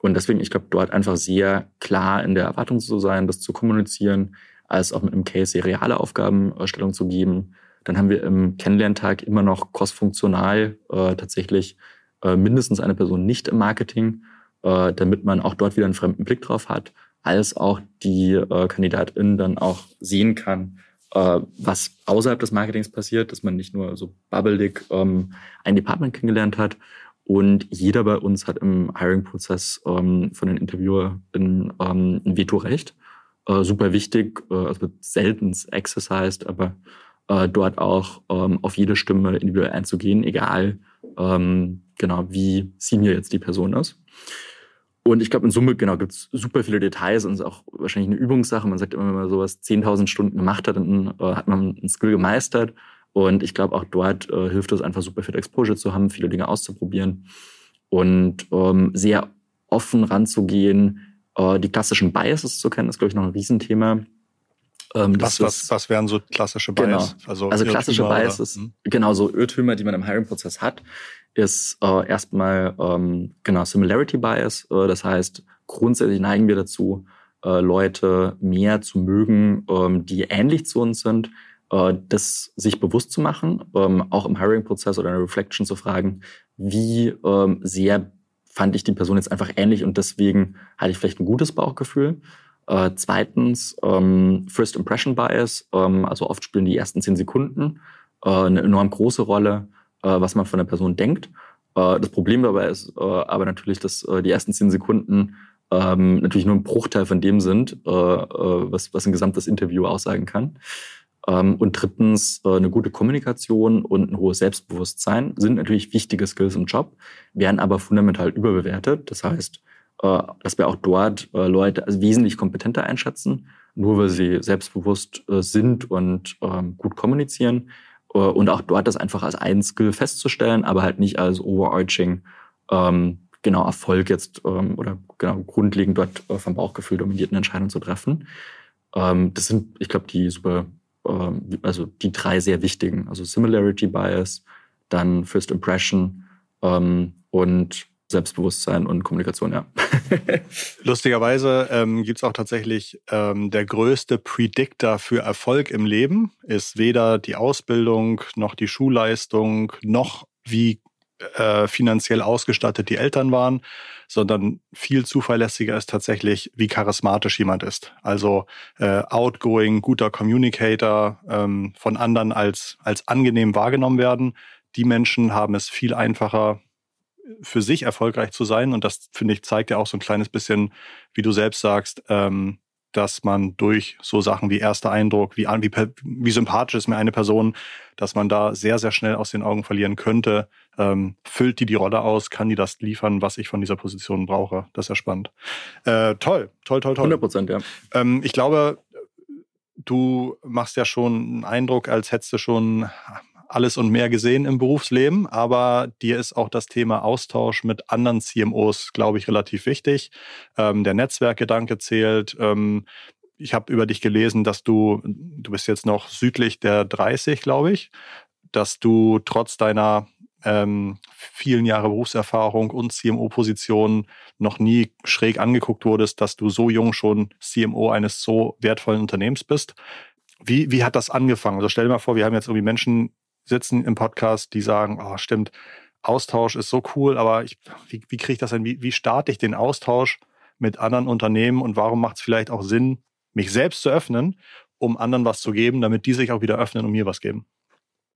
S1: Und deswegen, ich glaube, dort einfach sehr klar in der Erwartung zu sein, das zu kommunizieren, als auch mit einem Case sehr reale Aufgabenstellung zu geben, dann haben wir im Kennenlerntag immer noch kostfunktional äh, tatsächlich äh, mindestens eine Person nicht im Marketing, äh, damit man auch dort wieder einen fremden Blick drauf hat, als auch die äh, Kandidatin dann auch sehen kann, was außerhalb des Marketings passiert, dass man nicht nur so bubbelig ähm, ein Department kennengelernt hat. Und jeder bei uns hat im Hiring-Prozess ähm, von den InterviewerInnen ähm, ein Vetorecht. Äh, super wichtig, äh, also wird selten exercised, aber dort auch auf jede Stimme individuell einzugehen, egal ähm, genau wie senior jetzt die Person ist. Und ich glaube, in Summe, genau, gibt es super viele Details und es ist auch wahrscheinlich eine Übungssache. Man sagt immer, wenn man sowas 10.000 Stunden gemacht hat, dann äh, hat man ein Skill gemeistert. Und ich glaube, auch dort äh, hilft es einfach super viel Exposure zu haben, viele Dinge auszuprobieren und ähm, sehr offen ranzugehen. Äh, die klassischen Biases zu kennen, ist, glaube ich, noch ein Riesenthema.
S2: Ähm, was, was, was wären so klassische Bias?
S1: Genau. Also, also klassische Bias ist hm? genau so Irrtümer, die man im Hiring-Prozess hat, ist äh, erstmal ähm, genau Similarity Bias. Äh, das heißt, grundsätzlich neigen wir dazu, äh, Leute mehr zu mögen, ähm, die ähnlich zu uns sind, äh, das sich bewusst zu machen, ähm, auch im Hiring-Prozess oder in der Reflection zu fragen, wie ähm, sehr fand ich die Person jetzt einfach ähnlich und deswegen hatte ich vielleicht ein gutes Bauchgefühl. Äh, zweitens, ähm, First Impression Bias, ähm, also oft spielen die ersten zehn Sekunden äh, eine enorm große Rolle, äh, was man von der Person denkt. Äh, das Problem dabei ist äh, aber natürlich, dass äh, die ersten zehn Sekunden ähm, natürlich nur ein Bruchteil von dem sind, was, was ein gesamtes Interview aussagen kann. Ähm, und drittens, eine gute Kommunikation und ein hohes Selbstbewusstsein sind natürlich wichtige Skills im Job, werden aber fundamental überbewertet. Das heißt, dass wir auch dort äh, Leute als wesentlich kompetenter einschätzen, nur weil sie selbstbewusst äh, sind und ähm, gut kommunizieren. und auch dort das einfach als ein Skill festzustellen, aber halt nicht als overarching ähm, genau Erfolg jetzt ähm, oder genau grundlegend dort vom Bauchgefühl dominierten Entscheidungen zu treffen. das sind, ich glaube, die super, also die drei sehr wichtigen, also Similarity Bias, dann First Impression und Selbstbewusstsein und Kommunikation, ja.
S2: Lustigerweise ähm, gibt es auch tatsächlich ähm, der größte Predictor für Erfolg im Leben, ist weder die Ausbildung noch die Schulleistung noch wie äh, finanziell ausgestattet die Eltern waren, sondern viel zuverlässiger ist tatsächlich, wie charismatisch jemand ist. Also äh, outgoing, guter Communicator, ähm, von anderen als, als angenehm wahrgenommen werden. Die Menschen haben es viel einfacher, für sich erfolgreich zu sein. Und das, finde ich, zeigt ja auch so ein kleines bisschen, wie du selbst sagst, ähm, dass man durch so Sachen wie erster Eindruck, wie, wie, wie sympathisch ist mir eine Person, dass man da sehr, sehr schnell aus den Augen verlieren könnte. Ähm, füllt die die Rolle aus? Kann die das liefern, was ich von dieser Position brauche? Das ist ja spannend. Äh, toll, toll, toll, toll.
S1: 100 Prozent, ja.
S2: Ähm, ich glaube, du machst ja schon einen Eindruck, als hättest du schon alles und mehr gesehen im Berufsleben, aber dir ist auch das Thema Austausch mit anderen CMOs, glaube ich, relativ wichtig. Ähm, der Netzwerkgedanke zählt. Ähm, ich habe über dich gelesen, dass du, du bist jetzt noch südlich der 30, glaube ich, dass du trotz deiner ähm, vielen Jahre Berufserfahrung und CMO-Position noch nie schräg angeguckt wurdest, dass du so jung schon CMO eines so wertvollen Unternehmens bist. Wie, wie hat das angefangen? Also stell dir mal vor, wir haben jetzt irgendwie Menschen sitzen im Podcast, die sagen, oh, stimmt, Austausch ist so cool, aber ich, wie, wie kriege ich das denn? Wie, wie starte ich den Austausch mit anderen Unternehmen und warum macht es vielleicht auch Sinn, mich selbst zu öffnen, um anderen was zu geben, damit die sich auch wieder öffnen und mir was geben?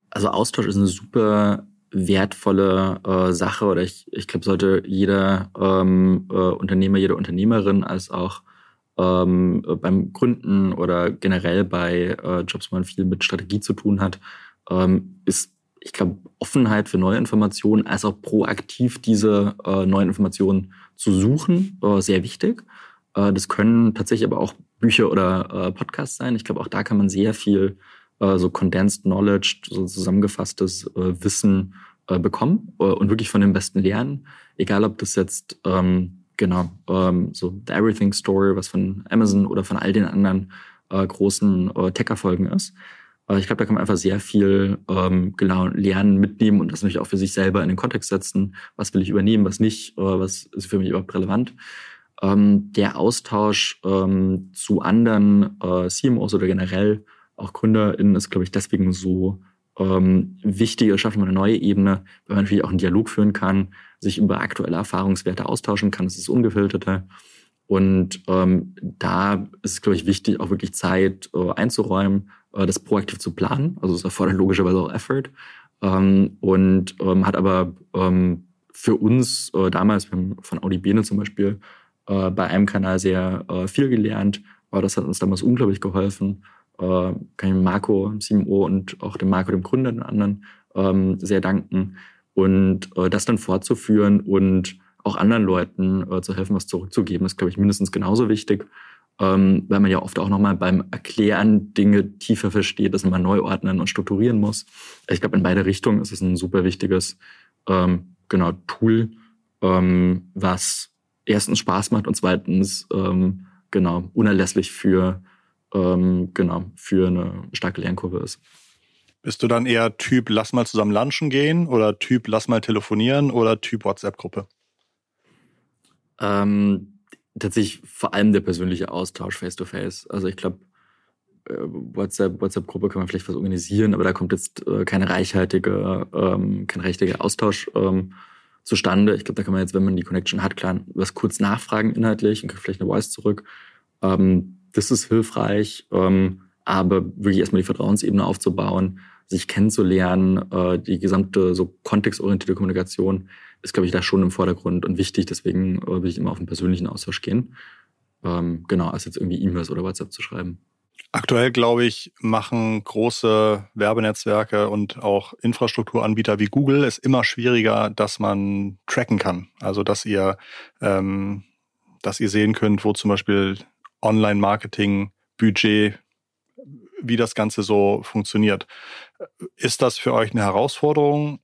S1: Also Austausch ist eine super wertvolle äh, Sache oder ich, ich glaube, sollte jeder ähm, äh, Unternehmer, jede Unternehmerin als auch ähm, beim Gründen oder generell bei äh, Jobs, wo man viel mit Strategie zu tun hat, ähm, ist, ich glaube, Offenheit für neue Informationen als auch proaktiv diese äh, neuen Informationen zu suchen, äh, sehr wichtig. Äh, das können tatsächlich aber auch Bücher oder äh, Podcasts sein. Ich glaube, auch da kann man sehr viel äh, so condensed knowledge, so zusammengefasstes äh, Wissen bekommen und wirklich von den Besten lernen. Egal, ob das jetzt ähm, genau ähm, so The Everything Story, was von Amazon oder von all den anderen großen Tech-Erfolgen ist. Ich glaube, da kann man einfach sehr viel ähm, genau lernen, mitnehmen und das natürlich auch für sich selber in den Kontext setzen. Was will ich übernehmen, was nicht, äh, was ist für mich überhaupt relevant. Ähm, der Austausch ähm, zu anderen äh, CMOs oder generell auch GründerInnen ist, glaube ich, deswegen so ähm, wichtig. Es schafft man eine neue Ebene, weil man natürlich auch einen Dialog führen kann, sich über aktuelle Erfahrungswerte austauschen kann. Das ist ungefilterte. Und ähm, da ist es, glaube ich, wichtig, auch wirklich Zeit äh, einzuräumen, das proaktiv zu planen. Also es erfordert logischerweise auch Effort. Ähm, und ähm, hat aber ähm, für uns äh, damals von Audi Bene zum Beispiel äh, bei einem Kanal sehr äh, viel gelernt. Aber das hat uns damals unglaublich geholfen. Äh, kann ich Marco, dem CMO und auch dem Marco, dem Gründer, den anderen ähm, sehr danken. Und äh, das dann fortzuführen und auch anderen Leuten äh, zu helfen, was zurückzugeben, ist, glaube ich, mindestens genauso wichtig ähm, weil man ja oft auch nochmal beim Erklären Dinge tiefer versteht, dass man neu ordnen und strukturieren muss. Ich glaube, in beide Richtungen ist es ein super wichtiges ähm, genau, Tool, ähm, was erstens Spaß macht und zweitens ähm, genau unerlässlich für, ähm, genau, für eine starke Lernkurve ist.
S2: Bist du dann eher Typ, lass mal zusammen lunchen gehen oder Typ, lass mal telefonieren oder Typ WhatsApp-Gruppe?
S1: Ähm, tatsächlich vor allem der persönliche Austausch face-to-face. -face. Also ich glaube, äh, WhatsApp, WhatsApp-Gruppe kann man vielleicht was organisieren, aber da kommt jetzt äh, keine reichhaltige, ähm, kein richtiger Austausch ähm, zustande. Ich glaube, da kann man jetzt, wenn man die Connection hat, klar, was kurz nachfragen inhaltlich und kriegt vielleicht eine Voice zurück. Ähm, das ist hilfreich, ähm, aber wirklich erstmal die Vertrauensebene aufzubauen, sich kennenzulernen, äh, die gesamte so kontextorientierte Kommunikation ist, glaube ich, da schon im Vordergrund und wichtig. Deswegen äh, will ich immer auf einen persönlichen Austausch gehen. Ähm, genau, als jetzt irgendwie E-Mails oder WhatsApp zu schreiben.
S2: Aktuell, glaube ich, machen große Werbenetzwerke und auch Infrastrukturanbieter wie Google es immer schwieriger, dass man tracken kann. Also, dass ihr, ähm, dass ihr sehen könnt, wo zum Beispiel Online-Marketing, Budget, wie das Ganze so funktioniert. Ist das für euch eine Herausforderung?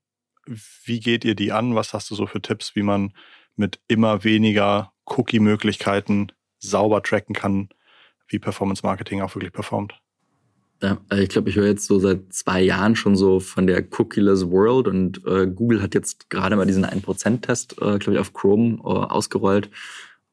S2: Wie geht ihr die an? Was hast du so für Tipps, wie man mit immer weniger Cookie-Möglichkeiten sauber tracken kann, wie Performance Marketing auch wirklich performt?
S1: Äh, ich glaube, ich höre jetzt so seit zwei Jahren schon so von der Cookieless World und äh, Google hat jetzt gerade mal diesen 1%-Test, äh, glaube ich, auf Chrome äh, ausgerollt,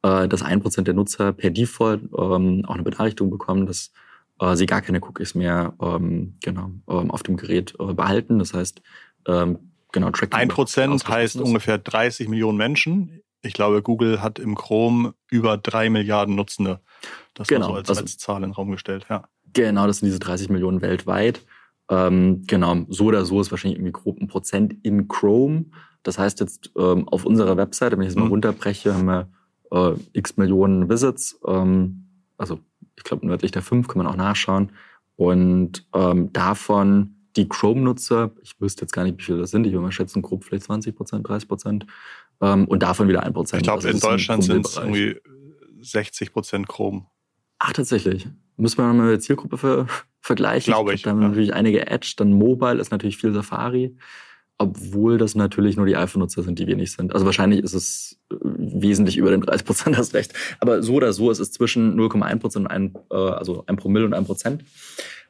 S1: äh, dass 1% der Nutzer per Default ähm, auch eine Benachrichtigung bekommen, dass äh, sie gar keine Cookies mehr ähm, genau, ähm, auf dem Gerät äh, behalten. Das heißt, ähm, genau,
S2: Tracking. Ein Prozent heißt ist. ungefähr 30 Millionen Menschen. Ich glaube, Google hat im Chrome über drei Milliarden Nutzende. Das genau, so als, also, als Zahl in den Raum gestellt, ja.
S1: Genau, das sind diese 30 Millionen weltweit. Ähm, genau, so oder so ist wahrscheinlich irgendwie grob ein Prozent in Chrome. Das heißt jetzt ähm, auf unserer Webseite, wenn ich es mal mhm. runterbreche, haben wir äh, x Millionen Visits. Ähm, also ich glaube nördlich der 5 kann man auch nachschauen. Und ähm, davon die Chrome-Nutzer, ich wüsste jetzt gar nicht, wie viele das sind, ich würde mal schätzen, grob vielleicht 20 Prozent, 30 Prozent. Ähm, und davon wieder 1 Prozent.
S2: Ich glaube, also in Deutschland sind es irgendwie 60 Prozent Chrome.
S1: Ach, tatsächlich. Müssen wir mit der Zielgruppe ver vergleichen.
S2: Glaube ich.
S1: Da haben wir ja. natürlich einige Edge, dann Mobile ist natürlich viel Safari, obwohl das natürlich nur die iPhone-Nutzer sind, die wenig sind. Also wahrscheinlich ist es äh, wesentlich über den 30 Prozent, hast recht. Aber so oder so ist es zwischen 0,1 Prozent und ein, äh, also ein Promille und ein Prozent.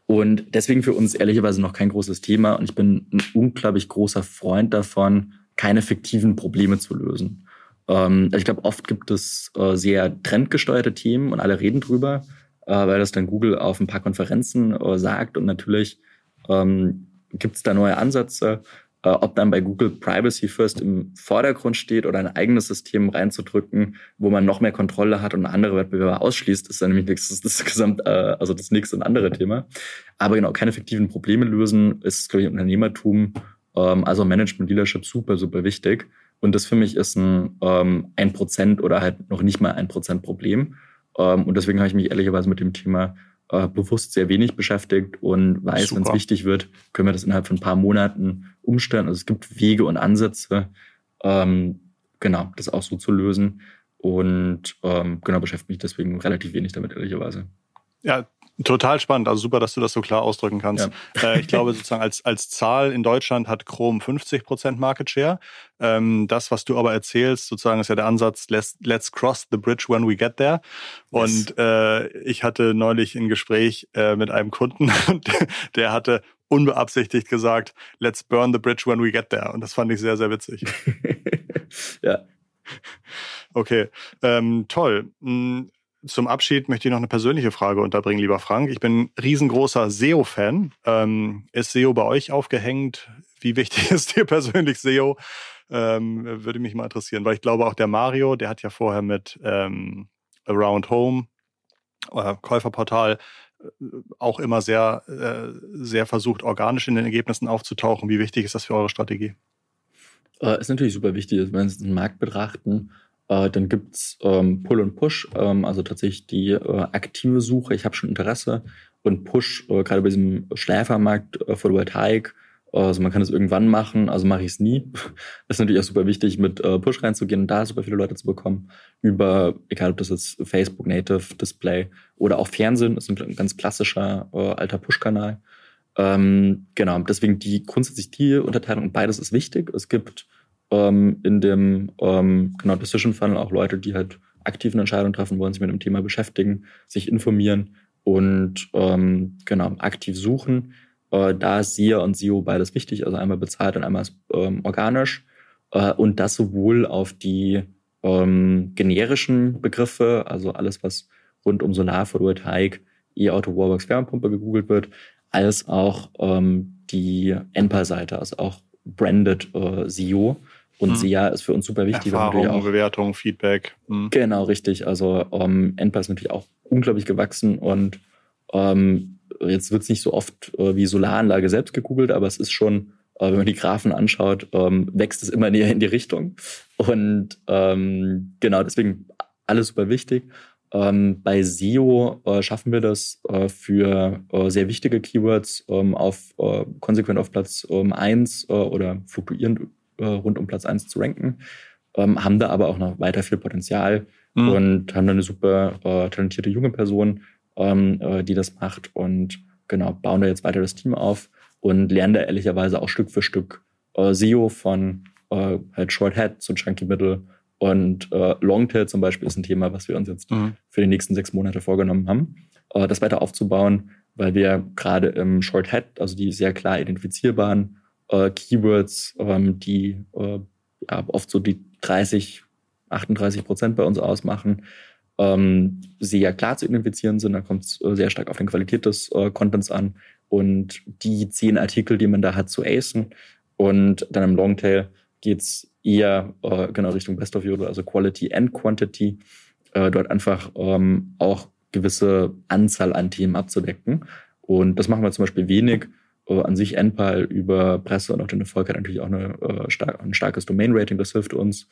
S1: Und deswegen für uns ehrlicherweise noch kein großes Thema. Und ich bin ein unglaublich großer Freund davon, keine fiktiven Probleme zu lösen. Ähm, ich glaube, oft gibt es äh, sehr trendgesteuerte Themen und alle reden drüber, äh, weil das dann Google auf ein paar Konferenzen äh, sagt. Und natürlich ähm, gibt es da neue Ansätze. Äh, ob dann bei Google Privacy First im Vordergrund steht oder ein eigenes System reinzudrücken, wo man noch mehr Kontrolle hat und andere Wettbewerber ausschließt, ist dann nämlich das, das Gesamt, äh, also das nächste und andere Thema. Aber genau, keine fiktiven Probleme lösen ist, glaube ich, Unternehmertum, ähm, also Management Leadership super, super wichtig. Und das für mich ist ein ähm, ein Prozent oder halt noch nicht mal ein Prozent Problem. Ähm, und deswegen habe ich mich ehrlicherweise mit dem Thema äh, bewusst sehr wenig beschäftigt und weiß, wenn es wichtig wird, können wir das innerhalb von ein paar Monaten umstellen. Also es gibt Wege und Ansätze, ähm, genau, das auch so zu lösen. Und ähm, genau, beschäftige mich deswegen relativ wenig damit, ehrlicherweise.
S2: Ja, Total spannend, also super, dass du das so klar ausdrücken kannst. Ja. Äh, ich glaube sozusagen als, als Zahl in Deutschland hat Chrome 50 Prozent Market Share. Ähm, das, was du aber erzählst, sozusagen ist ja der Ansatz, let's, let's cross the bridge when we get there. Und äh, ich hatte neulich ein Gespräch äh, mit einem Kunden und der hatte unbeabsichtigt gesagt, let's burn the bridge when we get there. Und das fand ich sehr, sehr witzig.
S1: ja.
S2: Okay, ähm, toll. Zum Abschied möchte ich noch eine persönliche Frage unterbringen, lieber Frank. Ich bin riesengroßer SEO-Fan. Ähm, ist SEO bei euch aufgehängt? Wie wichtig ist dir persönlich SEO? Ähm, würde mich mal interessieren, weil ich glaube auch der Mario, der hat ja vorher mit ähm, Around Home, äh, Käuferportal, äh, auch immer sehr, äh, sehr versucht, organisch in den Ergebnissen aufzutauchen. Wie wichtig ist das für eure Strategie?
S1: Äh, ist natürlich super wichtig, wenn wir den Markt betrachten äh, dann gibt's ähm, Pull und Push, ähm, also tatsächlich die äh, aktive Suche. Ich habe schon Interesse. Und Push, äh, gerade bei diesem Schläfermarkt äh, Photovoltaik, äh, also man kann es irgendwann machen, also mache ich es nie. Ist natürlich auch super wichtig, mit äh, Push reinzugehen und da super viele Leute zu bekommen. Über, egal ob das jetzt Facebook Native Display oder auch Fernsehen, ist ein ganz klassischer äh, alter Push-Kanal. Ähm, genau, deswegen die grundsätzlich die Unterteilung und beides ist wichtig. Es gibt ähm, in dem ähm, genau Decision Funnel auch Leute, die halt aktiven Entscheidungen treffen wollen, sich mit dem Thema beschäftigen, sich informieren und ähm, genau aktiv suchen. Äh, da ist SEA und SEO beides wichtig, also einmal bezahlt und einmal ähm, organisch. Äh, und das sowohl auf die ähm, generischen Begriffe, also alles, was rund um Solar, Photovoltaik, E-Auto, Wallbox, Wärmepumpe gegoogelt wird, als auch ähm, die NPAL-Seite, also auch branded äh, SEO. Und hm. SEA ist für uns super wichtig.
S2: Erfahrung, Bewertung, Feedback.
S1: Hm. Genau, richtig. Also ähm, Endpass ist natürlich auch unglaublich gewachsen und ähm, jetzt wird es nicht so oft äh, wie Solaranlage selbst gegoogelt, aber es ist schon, äh, wenn man die Graphen anschaut, ähm, wächst es immer näher in die Richtung. Und ähm, genau, deswegen alles super wichtig. Ähm, bei SEO äh, schaffen wir das äh, für äh, sehr wichtige Keywords ähm, auf äh, konsequent auf Platz ähm, 1 äh, oder fluktuierend äh, rund um Platz 1 zu ranken, ähm, haben da aber auch noch weiter viel Potenzial mhm. und haben da eine super äh, talentierte junge Person, ähm, äh, die das macht und genau, bauen da jetzt weiter das Team auf und lernen da ehrlicherweise auch Stück für Stück äh, SEO von äh, halt Short Head zu Chunky Middle und äh, Longtail zum Beispiel ist ein Thema, was wir uns jetzt mhm. für die nächsten sechs Monate vorgenommen haben, das weiter aufzubauen, weil wir gerade im Short Head, also die sehr klar identifizierbaren äh, Keywords, ähm, die äh, ja, oft so die 30, 38 Prozent bei uns ausmachen, ähm, sehr klar zu identifizieren sind. Da kommt es äh, sehr stark auf die Qualität des äh, Contents an und die zehn Artikel, die man da hat, zu acen. Und dann im Longtail geht's eher äh, genau Richtung Best of Yodel, also Quality and Quantity. Äh, dort einfach ähm, auch gewisse Anzahl an Themen abzudecken. Und das machen wir zum Beispiel wenig äh, an sich NPAL über Presse und auch den Erfolg hat natürlich auch eine, äh, star ein starkes Domain-Rating, das hilft uns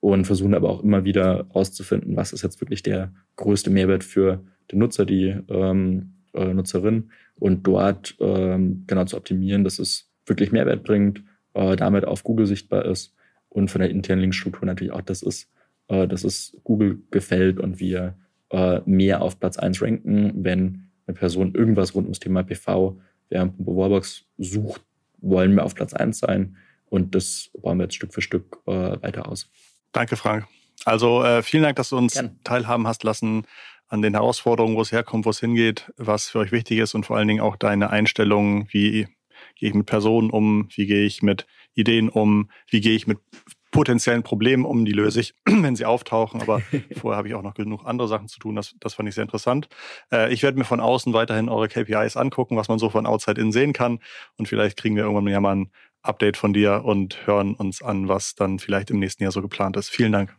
S1: und versuchen aber auch immer wieder auszufinden, was ist jetzt wirklich der größte Mehrwert für den Nutzer, die ähm, äh, Nutzerin und dort ähm, genau zu optimieren, dass es wirklich Mehrwert bringt, äh, damit auf Google sichtbar ist und von der internen Linkstruktur natürlich auch das ist, äh, dass es Google gefällt und wir äh, mehr auf Platz 1 ranken, wenn eine Person irgendwas rund ums Thema PV während Wallbox sucht, wollen wir auf Platz 1 sein und das bauen wir jetzt Stück für Stück äh, weiter aus.
S2: Danke, Frank. Also äh, vielen Dank, dass du uns Gern. teilhaben hast lassen an den Herausforderungen, wo es herkommt, wo es hingeht, was für euch wichtig ist und vor allen Dingen auch deine Einstellung, wie gehe ich mit Personen um, wie gehe ich mit Ideen um, wie gehe ich mit potenziellen Problemen um, die löse ich, wenn sie auftauchen. Aber vorher habe ich auch noch genug andere Sachen zu tun. Das, das fand ich sehr interessant. Äh, ich werde mir von außen weiterhin eure KPIs angucken, was man so von Outside in sehen kann. Und vielleicht kriegen wir irgendwann ja mal ein Update von dir und hören uns an, was dann vielleicht im nächsten Jahr so geplant ist. Vielen Dank.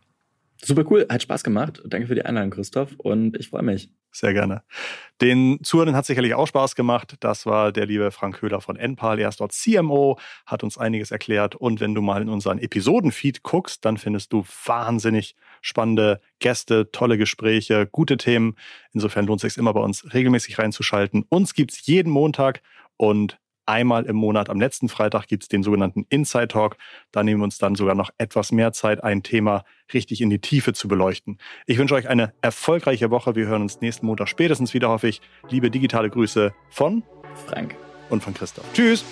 S1: Super cool, hat Spaß gemacht. Danke für die Einladung, Christoph. Und ich freue mich.
S2: Sehr gerne. Den Zuhörern hat sicherlich auch Spaß gemacht. Das war der liebe Frank Höhler von NPAL. Er ist dort CMO, hat uns einiges erklärt. Und wenn du mal in unseren Episodenfeed guckst, dann findest du wahnsinnig spannende Gäste, tolle Gespräche, gute Themen. Insofern lohnt es sich immer bei uns regelmäßig reinzuschalten. Uns gibt es jeden Montag und Einmal im Monat, am letzten Freitag, gibt es den sogenannten Inside Talk. Da nehmen wir uns dann sogar noch etwas mehr Zeit, ein Thema richtig in die Tiefe zu beleuchten. Ich wünsche euch eine erfolgreiche Woche. Wir hören uns nächsten Montag spätestens wieder, hoffe ich. Liebe digitale Grüße von
S1: Frank
S2: und von Christoph. Tschüss!